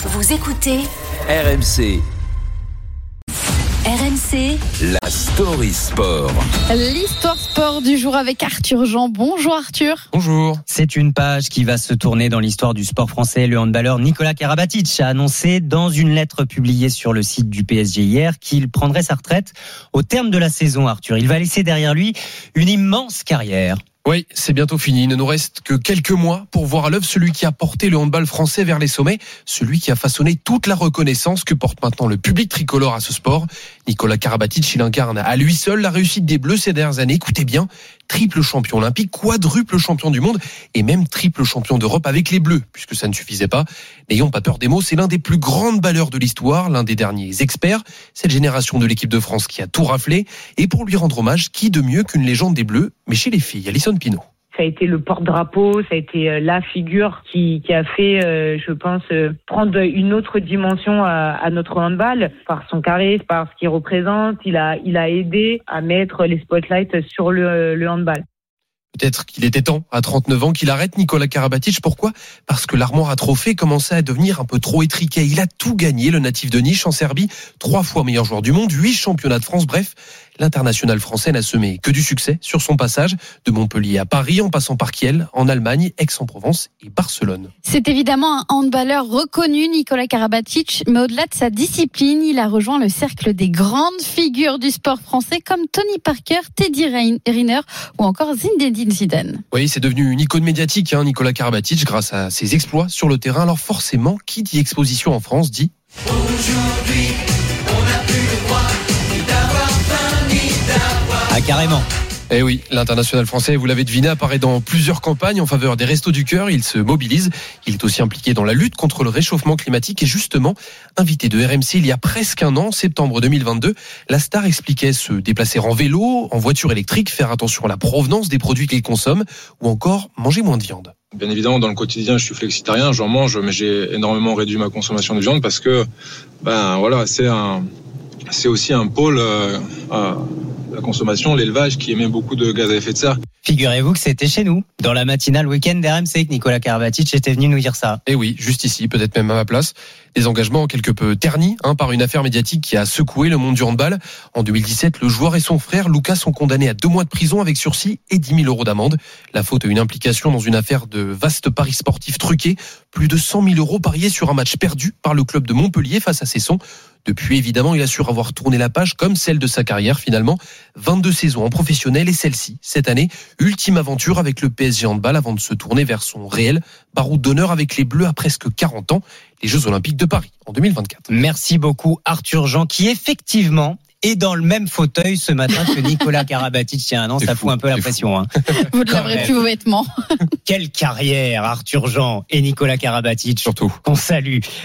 Vous écoutez RMC, RMC la story sport. L'histoire sport du jour avec Arthur Jean. Bonjour Arthur. Bonjour. C'est une page qui va se tourner dans l'histoire du sport français. Le handballeur Nicolas Karabatic a annoncé dans une lettre publiée sur le site du PSG hier qu'il prendrait sa retraite au terme de la saison, Arthur. Il va laisser derrière lui une immense carrière. Oui, c'est bientôt fini. Il ne nous reste que quelques mois pour voir à l'œuvre celui qui a porté le handball français vers les sommets, celui qui a façonné toute la reconnaissance que porte maintenant le public tricolore à ce sport. Nicolas Karabatic, il incarne à lui seul la réussite des Bleus ces dernières années. Écoutez bien, triple champion olympique, quadruple champion du monde et même triple champion d'Europe avec les Bleus, puisque ça ne suffisait pas. N'ayons pas peur des mots, c'est l'un des plus grands balleurs de l'histoire, l'un des derniers experts. Cette génération de l'équipe de France qui a tout raflé. Et pour lui rendre hommage, qui de mieux qu'une légende des Bleus, mais chez les filles, Alison Pinault. ça a été le porte-drapeau, ça a été euh, la figure qui, qui a fait, euh, je pense, euh, prendre une autre dimension à, à notre handball par son charisme, par ce qu'il représente. Il a, il a aidé à mettre les spotlights sur le, le handball. Peut-être qu'il était temps, à 39 ans, qu'il arrête Nicolas Karabatic. Pourquoi? Parce que l'armoire à trophées commençait à devenir un peu trop étriquée. Il a tout gagné, le natif de Niche en Serbie, trois fois meilleur joueur du monde, huit championnats de France. Bref, l'international français n'a semé que du succès sur son passage de Montpellier à Paris, en passant par Kiel, en Allemagne, Aix-en-Provence et Barcelone. C'est évidemment un handballeur reconnu, Nicolas Karabatic, mais au-delà de sa discipline, il a rejoint le cercle des grandes figures du sport français comme Tony Parker, Teddy Riner ou encore Zinedine Zidane. Oui, c'est devenu une icône médiatique, hein, Nicolas Karabatic, grâce à ses exploits sur le terrain. Alors forcément, qui dit exposition en France dit Ah, carrément. Eh oui, l'international français, vous l'avez deviné, apparaît dans plusieurs campagnes en faveur des restos du cœur. Il se mobilise. Il est aussi impliqué dans la lutte contre le réchauffement climatique et justement, invité de RMC il y a presque un an, septembre 2022, la star expliquait se déplacer en vélo, en voiture électrique, faire attention à la provenance des produits qu'il consomme ou encore manger moins de viande. Bien évidemment, dans le quotidien, je suis flexitarien, j'en mange, mais j'ai énormément réduit ma consommation de viande parce que, ben voilà, c'est un, c'est aussi un pôle euh, la consommation, l'élevage, qui émet beaucoup de gaz à effet de serre. Figurez-vous que c'était chez nous, dans la matinale week-end d'RMC, que Nicolas Karabatic était venu nous dire ça. Et Eh oui, juste ici, peut-être même à ma place. Des engagements quelque peu ternis hein, par une affaire médiatique qui a secoué le monde du handball. En 2017, le joueur et son frère Lucas sont condamnés à deux mois de prison avec sursis et 10 000 euros d'amende. La faute à une implication dans une affaire de vaste paris sportif truqué. Plus de 100 000 euros pariés sur un match perdu par le club de Montpellier face à Cesson. Depuis, évidemment, il assure avoir tourné la page comme celle de sa carrière finalement. 22 saisons en professionnel et celle-ci, cette année, ultime aventure avec le PSG Handball avant de se tourner vers son réel baroud d'honneur avec les Bleus à presque 40 ans, les Jeux Olympiques de Paris en 2024. Merci beaucoup, Arthur Jean, qui effectivement est dans le même fauteuil ce matin que Nicolas Karabatic il y a un an. C'est Ça fou, fout un peu la pression. Hein. Vous ne laverez plus vos vêtements. Quelle carrière, Arthur Jean et Nicolas Karabatic. Surtout. On salue.